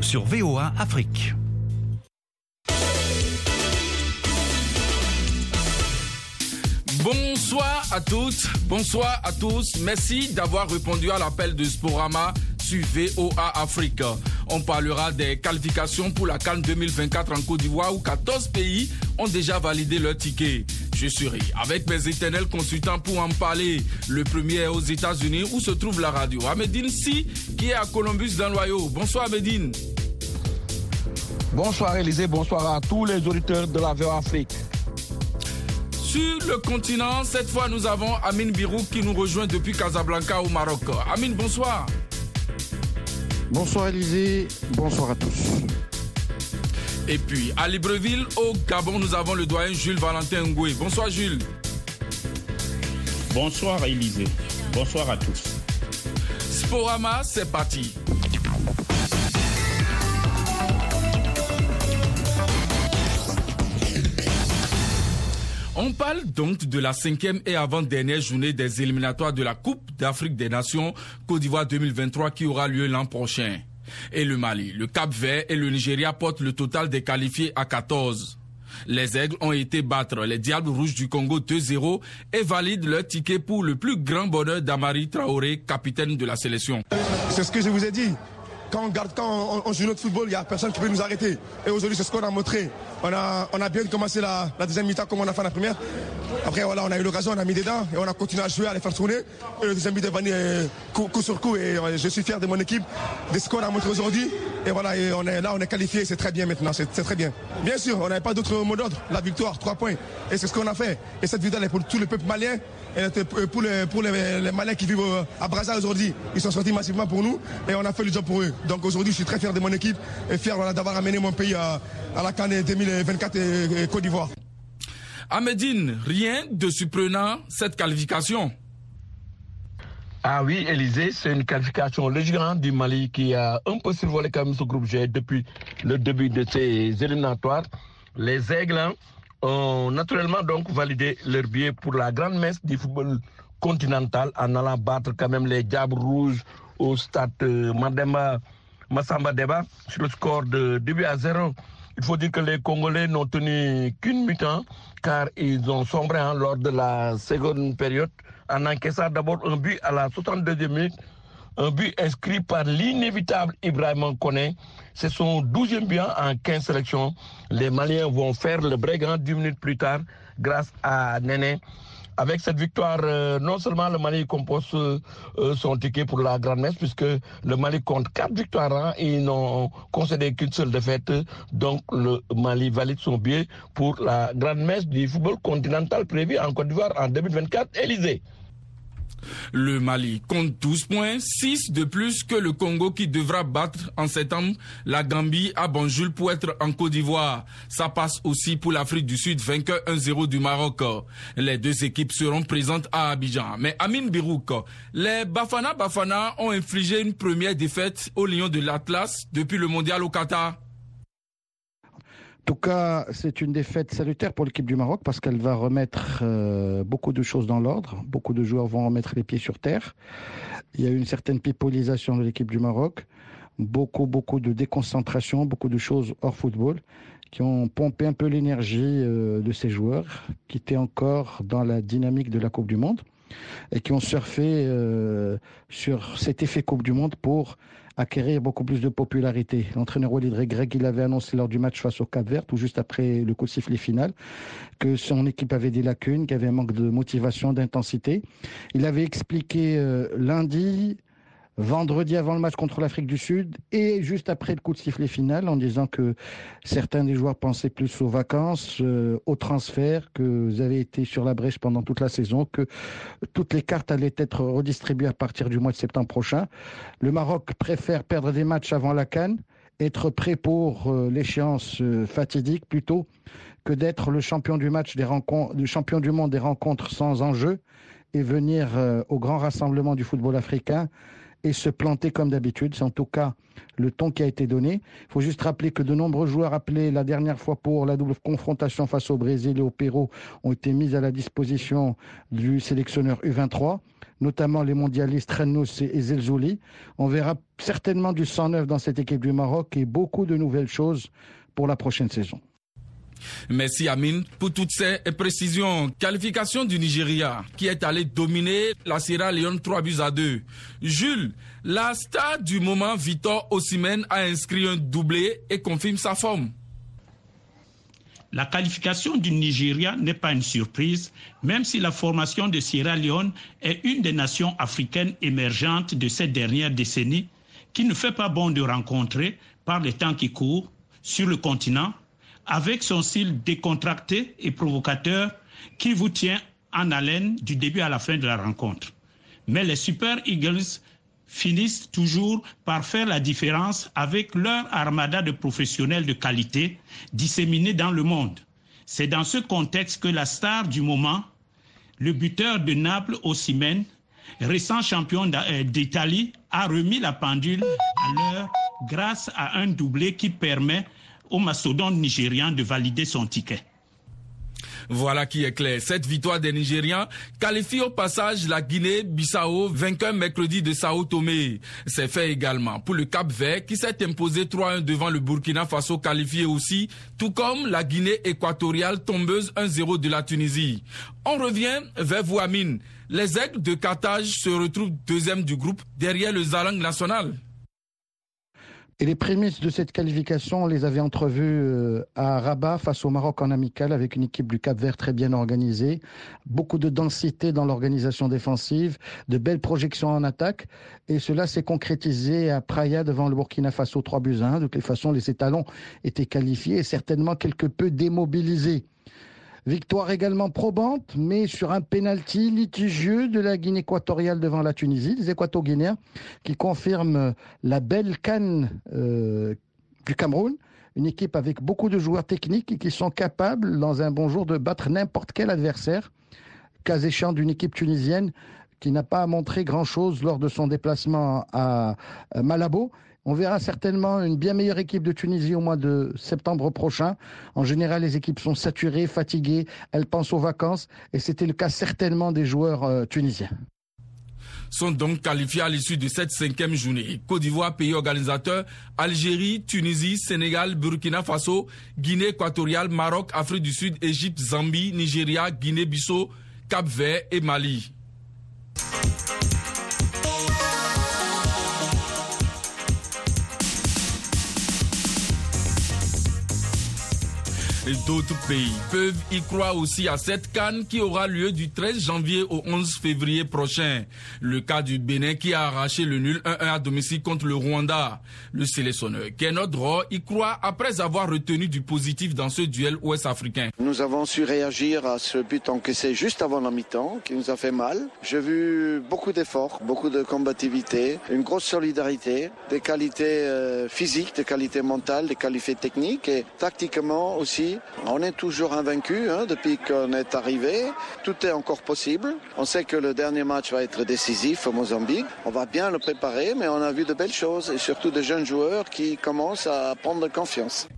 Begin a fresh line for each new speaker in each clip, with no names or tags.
sur VOA Afrique.
Bonsoir à toutes, bonsoir à tous. Merci d'avoir répondu à l'appel de Sporama sur VOA Afrique. On parlera des qualifications pour la Cannes 2024 en Côte d'Ivoire où 14 pays ont déjà validé leur ticket. Je serai avec mes éternels consultants pour en parler. Le premier est aux États-Unis où se trouve la radio. Ahmedine Si, qui est à Columbus dans l'Ohio. Bonsoir Ahmedine.
Bonsoir Élisée, bonsoir à tous les auditeurs de la VOA Afrique.
Sur le continent, cette fois, nous avons Amine Birou qui nous rejoint depuis Casablanca au Maroc. Amine, bonsoir.
Bonsoir Élisée, bonsoir à tous.
Et puis, à Libreville, au Gabon, nous avons le doyen Jules Valentin Ngoué. Bonsoir Jules.
Bonsoir Élisée, bonsoir à tous.
Sporama, c'est parti. On parle donc de la cinquième et avant-dernière journée des éliminatoires de la Coupe d'Afrique des Nations Côte d'Ivoire 2023 qui aura lieu l'an prochain. Et le Mali, le Cap Vert et le Nigeria portent le total des qualifiés à 14. Les Aigles ont été battre les Diables Rouges du Congo 2-0 et valident leur ticket pour le plus grand bonheur d'Amari Traoré, capitaine de la sélection.
C'est ce que je vous ai dit quand on, joue notre football, il n'y a personne qui peut nous arrêter. Et aujourd'hui, c'est ce qu'on a montré. On a, on a bien commencé la, deuxième mi-temps comme on a fait la première. Après, voilà, on a eu l'occasion, on a mis des dents et on a continué à jouer, à les faire tourner. Et le deuxième est venu euh, coup, sur coup. Et euh, je suis fier de mon équipe, de ce qu'on a montré aujourd'hui. Et voilà, et on est là, on est qualifié, c'est très bien maintenant, c'est très bien. Bien sûr, on n'avait pas d'autre mot d'ordre. La victoire, trois points. Et c'est ce qu'on a fait. Et cette victoire est pour tout le peuple malien. Et pour, les, pour les, les Maliens qui vivent à Brazza aujourd'hui. Ils sont sortis massivement pour nous et on a fait le job pour eux. Donc aujourd'hui, je suis très fier de mon équipe et fier d'avoir amené mon pays à, la Cannes 2024 et, Côte d'Ivoire.
Ahmedine, rien de surprenant cette qualification.
Ah oui, Élysée, c'est une qualification légère du Mali qui a un peu survolé quand même ce groupe G depuis le début de ces éliminatoires. Les Aigles hein, ont naturellement donc validé leur billet pour la grande messe du football continental en allant battre quand même les Diables Rouges au stade euh, Mademba Massamba Deba sur le score de début à zéro. Il faut dire que les Congolais n'ont tenu qu'une mi-temps car ils ont sombré hein, lors de la seconde période en encaissant d'abord un but à la 62e minute, un but inscrit par l'inévitable Ibrahim Kone. C'est son 12e but hein, en 15 sélections. Les Maliens vont faire le break 10 minutes plus tard grâce à Néné avec cette victoire, euh, non seulement le Mali compose euh, euh, son ticket pour la Grande Messe, puisque le Mali compte quatre victoires hein, et ils n'ont concédé qu'une seule défaite. Donc le Mali valide son billet pour la Grande Messe du football continental prévu en Côte d'Ivoire en 2024. Élysée.
Le Mali compte 12 points, 6 de plus que le Congo qui devra battre en septembre la Gambie à Banjul pour être en Côte d'Ivoire. Ça passe aussi pour l'Afrique du Sud, vainqueur 1-0 du Maroc. Les deux équipes seront présentes à Abidjan. Mais Amine Birouk, les Bafana Bafana ont infligé une première défaite au Lion de l'Atlas depuis le mondial au Qatar.
En tout cas, c'est une défaite salutaire pour l'équipe du Maroc parce qu'elle va remettre euh, beaucoup de choses dans l'ordre. Beaucoup de joueurs vont remettre les pieds sur terre. Il y a une certaine pipolisation de l'équipe du Maroc. Beaucoup, beaucoup de déconcentration, beaucoup de choses hors football qui ont pompé un peu l'énergie euh, de ces joueurs qui étaient encore dans la dynamique de la Coupe du Monde et qui ont surfé euh, sur cet effet Coupe du Monde pour acquérir beaucoup plus de popularité. L'entraîneur Walid Greg, il avait annoncé lors du match face au Cap Vert, ou juste après le coup de sifflet final, que son équipe avait des lacunes, qu'il y avait un manque de motivation, d'intensité. Il avait expliqué euh, lundi vendredi avant le match contre l'Afrique du Sud et juste après le coup de sifflet final en disant que certains des joueurs pensaient plus aux vacances, euh, aux transferts, que vous avez été sur la brèche pendant toute la saison, que toutes les cartes allaient être redistribuées à partir du mois de septembre prochain. Le Maroc préfère perdre des matchs avant la Cannes, être prêt pour euh, l'échéance euh, fatidique plutôt que d'être le champion du match des rencontres, le champion du monde des rencontres sans enjeu et venir au grand rassemblement du football africain et se planter comme d'habitude. C'est en tout cas le ton qui a été donné. Il faut juste rappeler que de nombreux joueurs appelés la dernière fois pour la double confrontation face au Brésil et au Pérou ont été mis à la disposition du sélectionneur U23. notamment les mondialistes Renous et Zelzouli. On verra certainement du 109 dans cette équipe du Maroc et beaucoup de nouvelles choses pour la prochaine saison.
Merci Amine pour toutes ces précisions. Qualification du Nigeria qui est allé dominer la Sierra Leone 3 buts à 2. Jules, la star du moment Victor Osimhen a inscrit un doublé et confirme sa forme.
La qualification du Nigeria n'est pas une surprise, même si la formation de Sierra Leone est une des nations africaines émergentes de cette dernière décennie, qui ne fait pas bon de rencontrer par les temps qui courent sur le continent, avec son style décontracté et provocateur qui vous tient en haleine du début à la fin de la rencontre. Mais les Super Eagles finissent toujours par faire la différence avec leur armada de professionnels de qualité disséminés dans le monde. C'est dans ce contexte que la star du moment, le buteur de Naples, Ossimène, récent champion euh, d'Italie, a remis la pendule à l'heure grâce à un doublé qui permet au mastodonte nigérian de valider son ticket.
Voilà qui est clair. Cette victoire des Nigérians qualifie au passage la Guinée-Bissau, vainqueur mercredi de Sao Tomé. C'est fait également pour le Cap Vert qui s'est imposé 3-1 devant le Burkina Faso qualifié aussi, tout comme la Guinée équatoriale tombeuse 1-0 de la Tunisie. On revient vers vous Amine. Les aigles de Carthage se retrouvent deuxième du groupe derrière le Zalang national.
Et les prémices de cette qualification, on les avait entrevues euh, à Rabat face au Maroc en amical avec une équipe du Cap Vert très bien organisée, beaucoup de densité dans l'organisation défensive, de belles projections en attaque. Et cela s'est concrétisé à Praia devant le Burkina Faso 3 buts 1. De toute façon, les étalons étaient qualifiés et certainement quelque peu démobilisés. Victoire également probante, mais sur un pénalty litigieux de la Guinée équatoriale devant la Tunisie, les Équato-Guinéens, qui confirment la belle canne euh, du Cameroun. Une équipe avec beaucoup de joueurs techniques et qui sont capables, dans un bon jour, de battre n'importe quel adversaire, cas échéant d'une équipe tunisienne qui n'a pas montré grand-chose lors de son déplacement à Malabo on verra certainement une bien meilleure équipe de Tunisie au mois de septembre prochain. En général, les équipes sont saturées, fatiguées, elles pensent aux vacances et c'était le cas certainement des joueurs euh, tunisiens
sont donc qualifiés à l'issue de cette cinquième journée. Côte d'Ivoire, pays organisateur, Algérie, Tunisie, Sénégal, Burkina Faso, Guinée équatoriale, Maroc, Afrique du Sud, Égypte, Zambie, Nigeria, Guinée-Bissau, Cap-Vert et Mali. D'autres pays peuvent y croire aussi à cette canne qui aura lieu du 13 janvier au 11 février prochain. Le cas du Bénin qui a arraché le nul 1-1 à domicile contre le Rwanda. Le sélectionneur Kenneth Roy y croit après avoir retenu du positif dans ce duel ouest-africain.
Nous avons su réagir à ce but encaissé juste avant la mi-temps qui nous a fait mal. J'ai vu beaucoup d'efforts, beaucoup de combativité, une grosse solidarité, des qualités euh, physiques, des qualités mentales, des qualités techniques et tactiquement aussi on est toujours invaincu hein, depuis qu'on est arrivé. Tout est encore possible. On sait que le dernier match va être décisif au Mozambique. On va bien le préparer, mais on a vu de belles choses et surtout de jeunes joueurs qui commencent à prendre confiance.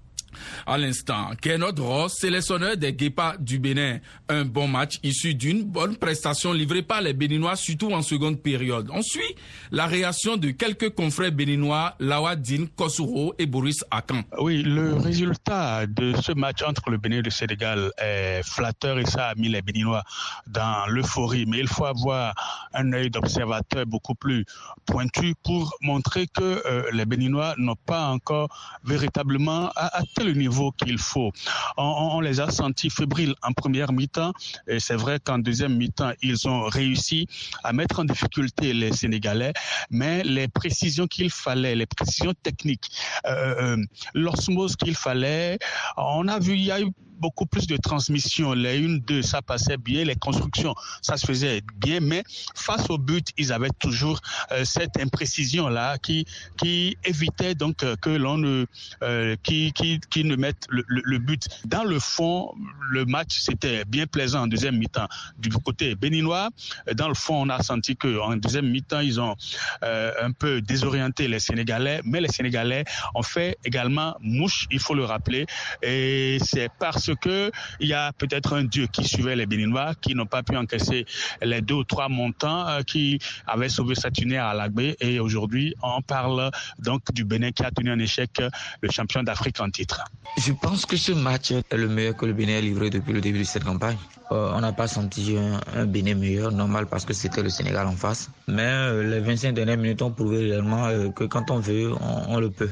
À l'instant, Kenneth Ross, sélectionneur des Guépas du Bénin. Un bon match issu d'une bonne prestation livrée par les Béninois, surtout en seconde période. On suit la réaction de quelques confrères béninois, Lawadine Kosuro et Boris Akan.
Oui, le résultat de ce match entre le Bénin et le Sénégal est flatteur et ça a mis les Béninois dans l'euphorie. Mais il faut avoir un œil d'observateur beaucoup plus pointu pour montrer que euh, les Béninois n'ont pas encore véritablement atteint le niveau qu'il faut. On, les a sentis fébriles en première mi-temps et c'est vrai qu'en deuxième mi-temps, ils ont réussi à mettre en difficulté les Sénégalais, mais les précisions qu'il fallait, les précisions techniques, euh, euh l'osmose qu'il fallait, on a vu, il y a eu beaucoup plus de transmission. Les une, deux, ça passait bien. Les constructions, ça se faisait bien. Mais face au but, ils avaient toujours euh, cette imprécision-là qui, qui évitait donc euh, que l'on ne, euh, qui, qui, qui ne mette le, le, but. Dans le fond, le match, c'était bien plaisant en deuxième mi-temps. Du côté béninois, dans le fond, on a senti qu'en deuxième mi-temps, ils ont un peu désorienté les Sénégalais. Mais les Sénégalais ont fait également mouche, il faut le rappeler. Et c'est parce parce que il y a peut-être un dieu qui suivait les Béninois, qui n'ont pas pu encaisser les deux ou trois montants euh, qui avaient sauvé Saturnaire à l'Agbé. Et aujourd'hui, on parle donc du Bénin qui a tenu un échec le champion d'Afrique en titre.
Je pense que ce match est le meilleur que le Bénin a livré depuis le début de cette campagne. Euh, on n'a pas senti un, Bénin meilleur, normal parce que c'était le Sénégal en face. Mais euh, les 25 dernières minutes ont prouvé réellement que quand on veut, on le peut.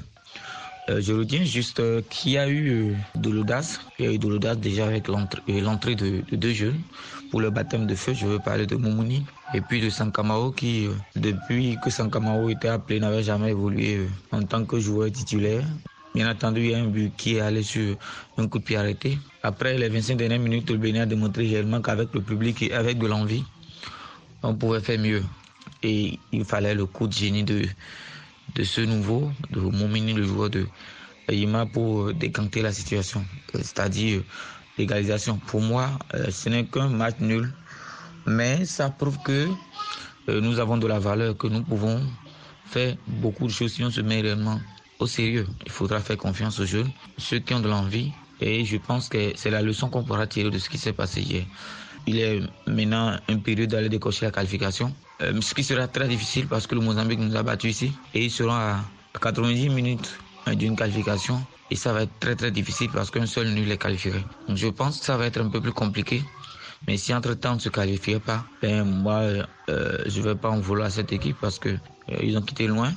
Euh, je retiens juste euh, qu'il y a eu euh, de l'audace. Il y a eu de l'audace déjà avec l'entrée de, deux jeunes. Pour le baptême de feu, je veux parler de Moumouni et puis de Sankamao qui, depuis que Sankamao était appelé, n'avait jamais évolué en tant que joueur titulaire. Bien entendu, il y a un but qui est allé sur un coup de pied arrêté. Après les 25 dernières minutes, le Bénin a démontré réellement qu'avec le public et avec de l'envie, on pouvait faire mieux. Et il fallait le coup de génie de, de ce nouveau, de Momini, le joueur de Yima, pour décanter la situation, c'est-à-dire l'égalisation. Pour moi, euh, ce n'est qu'un match nul, mais ça prouve que euh, nous avons de la valeur, que nous pouvons faire beaucoup de choses si on se met réellement au sérieux. Il faudra faire confiance aux jeunes, ceux qui ont de l'envie, et je pense que c'est la leçon qu'on pourra tirer de ce qui s'est passé hier. Il est maintenant impérieux d'aller décocher la qualification. Euh, ce qui sera très difficile parce que le Mozambique nous a battus ici et ils seront à 90 minutes d'une qualification et ça va être très très difficile parce qu'un seul nul les qualifierait. Donc je pense que ça va être un peu plus compliqué. Mais si entre-temps on ne se qualifiait pas, ben moi euh, je ne vais pas en vouloir à cette équipe parce que euh, ils ont quitté loin.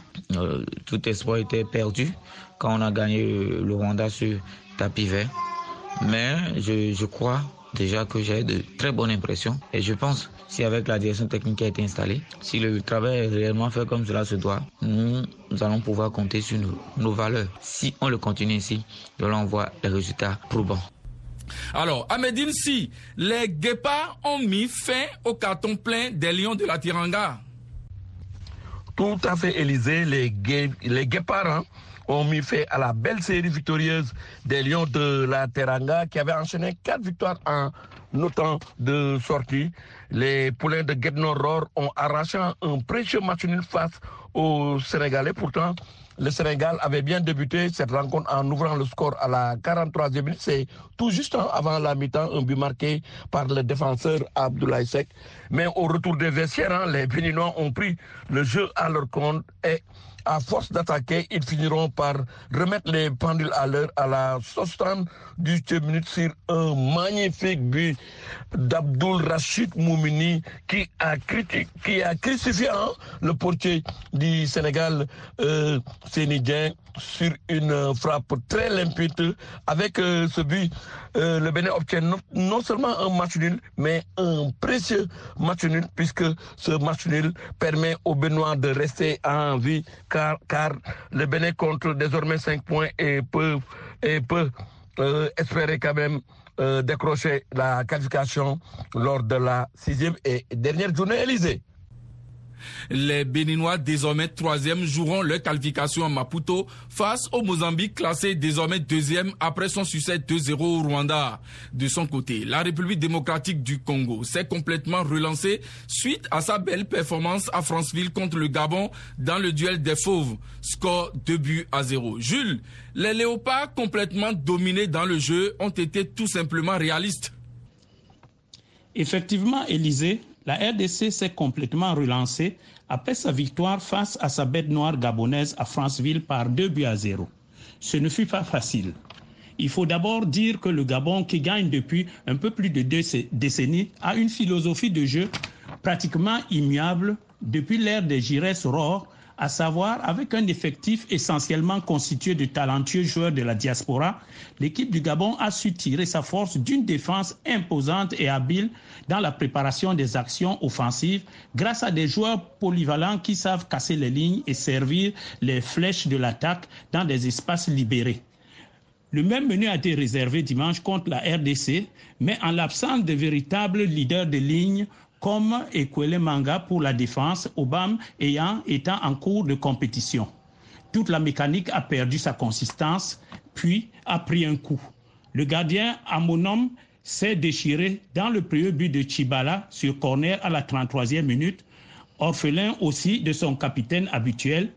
tout espoir était perdu quand on a gagné le Rwanda sur tapis vert. Mais je crois déjà que j'ai de très bonnes impressions. Et je pense, si avec la direction technique qui a été installée, si le travail est réellement fait comme cela se doit, nous, allons pouvoir compter sur nos, valeurs. Si on le continue ici, nous allons voir les résultats probants.
Alors, à Medine, si les guépards ont mis fin au carton plein des lions de la Tiranga.
Tout à fait, Élysée, les, les guépards hein, ont mis fait à la belle série victorieuse des Lions de la Teranga qui avait enchaîné quatre victoires en autant de sorties. Les poulains de Guednoror ont arraché un précieux match nul face aux Sénégalais. Pourtant, le Sénégal avait bien débuté cette rencontre en ouvrant le score à la 43e minute. C'est tout juste avant la mi-temps, un but marqué par le défenseur Abdoulaye Sek. Mais au retour des vestiaires, hein, les Béninois ont pris le jeu à leur compte et à force d'attaquer, ils finiront par remettre les pendules à l'heure à la 60 du minute sur un magnifique but d'Abdul Rachid Moumini qui a, qui a crucifié hein, le portier du Sénégal, euh, sur une frappe très limpide. Avec euh, ce but, euh, le Bénin obtient non, seulement un match nul, mais un précieux match nul, puisque ce match nul permet aux Béninois de rester en vie, car, le Bénin compte désormais 5 points et peut, et euh, espérer quand même décrocher la qualification lors de la sixième et dernière journée Élysée.
Les Béninois, désormais troisième, joueront leur qualification à Maputo face au Mozambique, classé désormais deuxième après son succès 2-0 au Rwanda. De son côté, la République démocratique du Congo s'est complètement relancée suite à sa belle performance à Franceville contre le Gabon dans le duel des fauves. Score 2 buts à 0. Jules, les léopards complètement dominés dans le jeu ont été tout simplement réalistes.
Effectivement, Élysée, la RDC s'est complètement relancée après sa victoire face à sa bête noire gabonaise à Franceville par 2 buts à 0. Ce ne fut pas facile. Il faut d'abord dire que le Gabon, qui gagne depuis un peu plus de deux décennies, a une philosophie de jeu pratiquement immuable depuis l'ère des Gires Rohr à savoir avec un effectif essentiellement constitué de talentueux joueurs de la diaspora, l'équipe du Gabon a su tirer sa force d'une défense imposante et habile dans la préparation des actions offensives grâce à des joueurs polyvalents qui savent casser les lignes et servir les flèches de l'attaque dans des espaces libérés. Le même menu a été réservé dimanche contre la RDC, mais en l'absence de véritables leaders de ligne comme Ekwele Manga pour la défense, Obama ayant étant en cours de compétition. Toute la mécanique a perdu sa consistance, puis a pris un coup. Le gardien Amonom s'est déchiré dans le premier but de Chibala sur corner à la 33e minute, orphelin aussi de son capitaine habituel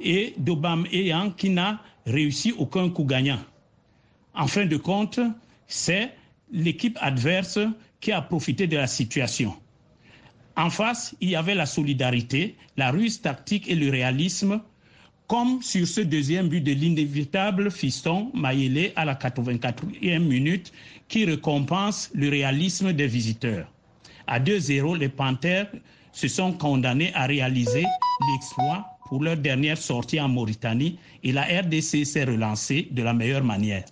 et d'Obama ayant qui n'a réussi aucun coup gagnant. En fin de compte, C'est l'équipe adverse qui a profité de la situation. En face, il y avait la solidarité, la ruse tactique et le réalisme, comme sur ce deuxième but de l'inévitable fiston Maïlé à la 84e minute, qui récompense le réalisme des visiteurs. À 2-0, les Panthères se sont condamnés à réaliser l'exploit pour leur dernière sortie en Mauritanie et la RDC s'est relancée de la meilleure manière.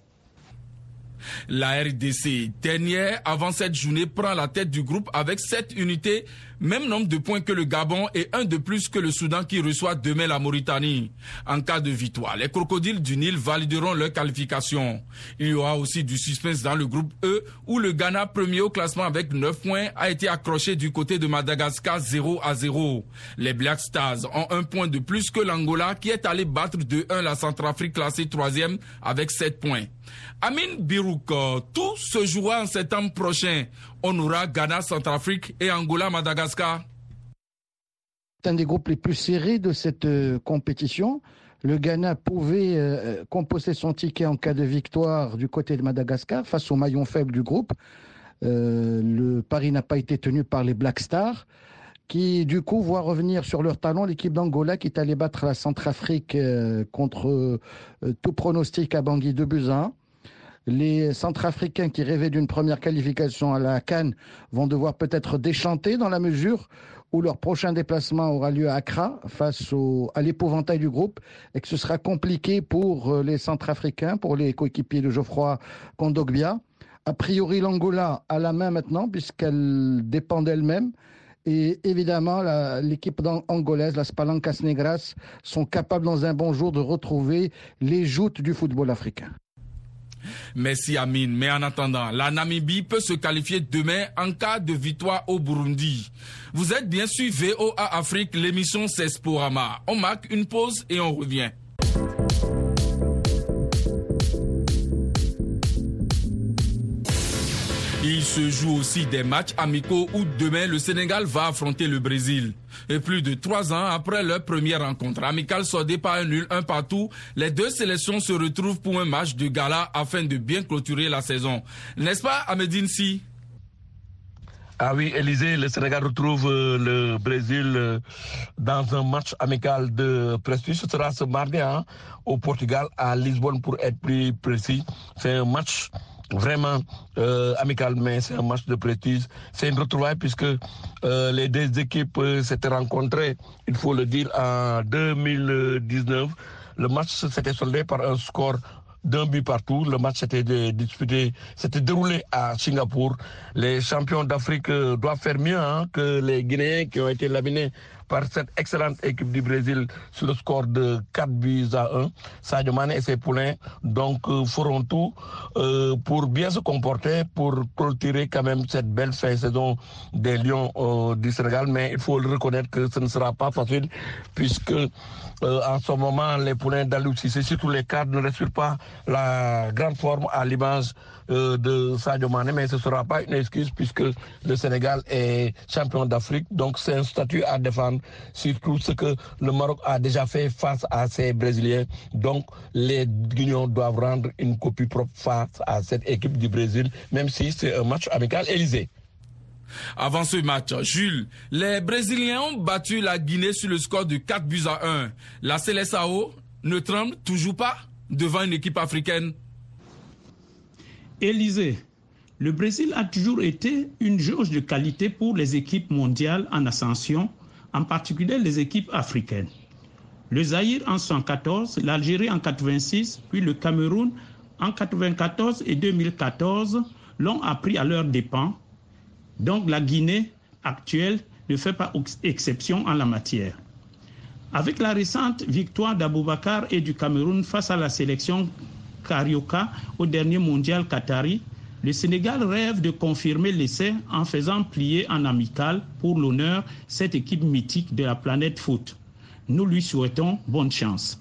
La RDC, dernière avant cette journée, prend la tête du groupe avec 7 unités, même nombre de points que le Gabon et un de plus que le Soudan qui reçoit demain la Mauritanie. En cas de victoire, les crocodiles du Nil valideront leur qualification. Il y aura aussi du suspense dans le groupe E où le Ghana, premier au classement avec 9 points, a été accroché du côté de Madagascar 0 à 0. Les Black Stars ont un point de plus que l'Angola qui est allé battre de 1 la Centrafrique classée troisième avec 7 points. Amin Birouk, tout se jouera en septembre prochain. On aura Ghana, Centrafrique et Angola, Madagascar.
C'est un des groupes les plus serrés de cette euh, compétition. Le Ghana pouvait euh, composer son ticket en cas de victoire du côté de Madagascar face au maillon faible du groupe. Euh, le pari n'a pas été tenu par les Black Stars qui du coup voit revenir sur leur talon l'équipe d'Angola qui est allée battre la Centrafrique contre tout pronostic à Bangui de Buzyn. Les Centrafricains qui rêvaient d'une première qualification à la Cannes vont devoir peut-être déchanter dans la mesure où leur prochain déplacement aura lieu à Accra face à l'épouvantail du groupe et que ce sera compliqué pour euh, les Centrafricains, pour les coéquipiers de Geoffroy Kondogbia. A priori, l'Angola a la main maintenant puisqu'elle dépend d'elle-même. Et évidemment, l'équipe angolaise, la Spalancas Negras, sont capables dans un bon jour de retrouver les joutes du football africain.
Merci Amine. Mais en attendant, la Namibie peut se qualifier demain en cas de victoire au Burundi. Vous êtes bien sûr VOA Afrique, l'émission c'est. On marque une pause et on revient. Il se joue aussi des matchs amicaux où demain le Sénégal va affronter le Brésil. Et plus de trois ans après leur première rencontre amicale soldée par un nul un partout, les deux sélections se retrouvent pour un match de gala afin de bien clôturer la saison. N'est-ce pas, Ahmedine Si
ah oui, Élysée, le Sénégal retrouve euh, le Brésil euh, dans un match amical de prestige. Ce sera ce mardi hein, au Portugal, à Lisbonne pour être plus précis. C'est un match vraiment euh, amical, mais c'est un match de prestige. C'est une retrouvaille puisque euh, les deux équipes euh, s'étaient rencontrées, il faut le dire, en 2019. Le match s'était soldé par un score d'un but partout. Le match s'était disputé, s'était déroulé à Singapour. Les champions d'Afrique doivent faire mieux hein, que les Guinéens qui ont été laminés par cette excellente équipe du Brésil sur le score de 4 buts à 1. Sadio Mane et ses poulains donc euh, feront tout euh, pour bien se comporter, pour clôturer quand même cette belle fin saison des Lions euh, du Sénégal. Mais il faut le reconnaître que ce ne sera pas facile puisque en ce moment les poulains d'Alou Cissé, surtout les cadres, ne respirent pas la grande forme à l'image de Sadio Mane, mais ce ne sera pas une excuse puisque le Sénégal est champion d'Afrique. Donc c'est un statut à défendre, surtout ce que le Maroc a déjà fait face à ces Brésiliens. Donc les Guignons doivent rendre une copie propre face à cette équipe du Brésil, même si c'est un match amical Élysée.
Avant ce match, Jules, les Brésiliens ont battu la Guinée sur le score de 4 buts à 1. La Célessao ne tremble toujours pas devant une équipe africaine
Élysée, le Brésil a toujours été une jauge de qualité pour les équipes mondiales en ascension, en particulier les équipes africaines. Le Zaïre en 114, l'Algérie en 86, puis le Cameroun en 94 et 2014 l'ont appris à leurs dépens. Donc la Guinée actuelle ne fait pas exception en la matière. Avec la récente victoire d'Aboubacar et du Cameroun face à la sélection Carioca au dernier mondial qatari, le Sénégal rêve de confirmer l'essai en faisant plier en amical pour l'honneur cette équipe mythique de la planète foot. Nous lui souhaitons bonne chance.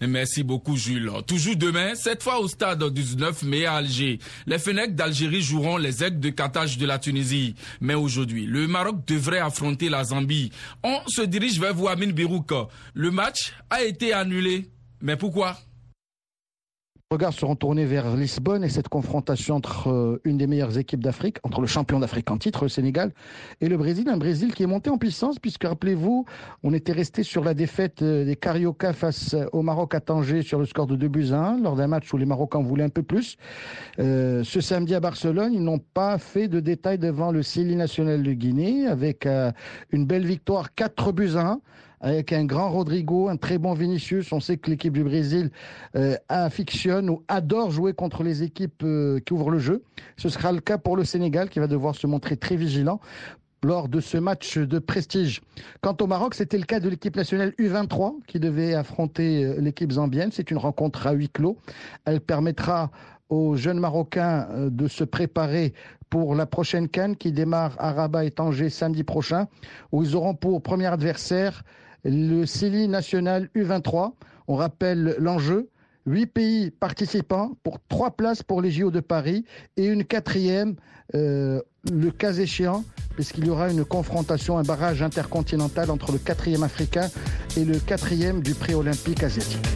Merci beaucoup Jules. Toujours demain, cette fois au stade 19 mai à Alger. Les Fennecs d'Algérie joueront les aigles de Carthage de la Tunisie. Mais aujourd'hui, le Maroc devrait affronter la Zambie. On se dirige vers Ouamine Birouk. Le match a été annulé. Mais pourquoi?
Regards seront tournés vers Lisbonne et cette confrontation entre euh, une des meilleures équipes d'Afrique, entre le champion d'Afrique en titre, le Sénégal, et le Brésil. Un Brésil qui est monté en puissance, puisque rappelez-vous, on était resté sur la défaite euh, des Carioca face au Maroc à Tanger sur le score de 2 buts à 1, lors d'un match où les Marocains voulaient un peu plus. Euh, ce samedi à Barcelone, ils n'ont pas fait de détails devant le Cili national de Guinée, avec une belle victoire 4 buts à 1 avec un grand Rodrigo, un très bon Vinicius. On sait que l'équipe du Brésil euh, affectionne ou adore jouer contre les équipes euh, qui ouvrent le jeu. Ce sera le cas pour le Sénégal qui va devoir se montrer très vigilant lors de ce match de prestige. Quant au Maroc, c'était le cas de l'équipe nationale U23 qui devait affronter euh, l'équipe zambienne. C'est une rencontre à huis clos. Elle permettra aux jeunes Marocains euh, de se préparer pour la prochaine Cannes qui démarre à Rabat et Tanger samedi prochain, où ils auront pour premier adversaire le CELI national U23. On rappelle l'enjeu. Huit pays participants pour trois places pour les JO de Paris et une quatrième, euh, le cas échéant, puisqu'il y aura une confrontation, un barrage intercontinental entre le quatrième africain et le quatrième du pré-olympique asiatique.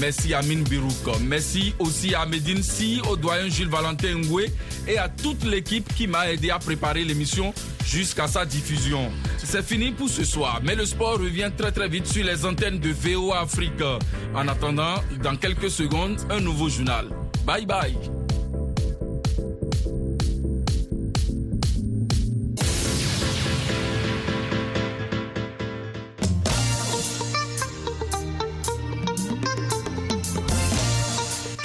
Merci à Mine Birouk. Merci aussi à Medine Si, au doyen Gilles Valentin Ngoué et à toute l'équipe qui m'a aidé à préparer l'émission jusqu'à sa diffusion. C'est fini pour ce soir, mais le sport revient très très vite sur les antennes de VOA Afrique. En attendant, dans quelques secondes, un nouveau journal. Bye bye.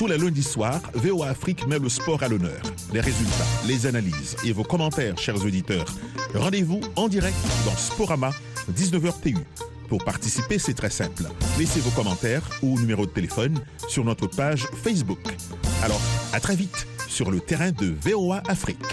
Tous les lundis soirs, VOA Afrique met le sport à l'honneur. Les résultats, les analyses et vos commentaires, chers auditeurs. Rendez-vous en direct dans Sporama, 19h TU. Pour participer, c'est très simple. Laissez vos commentaires ou numéro de téléphone sur notre page Facebook. Alors, à très vite sur le terrain de VOA Afrique.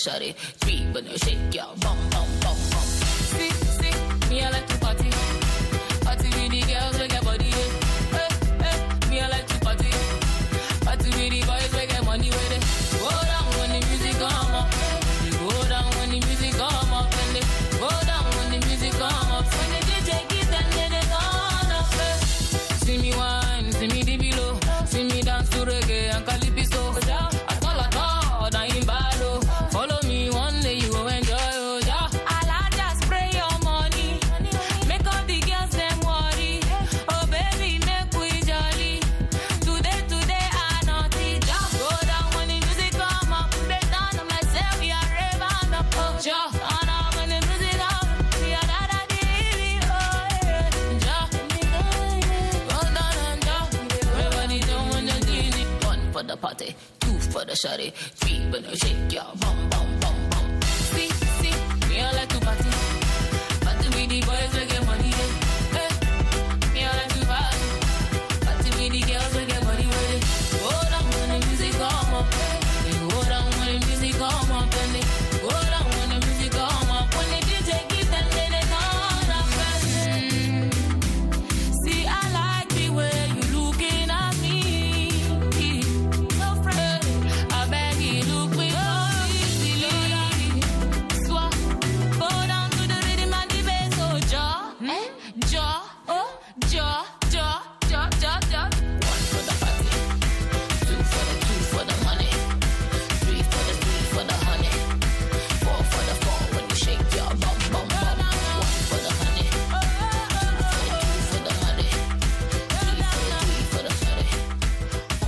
Shawty.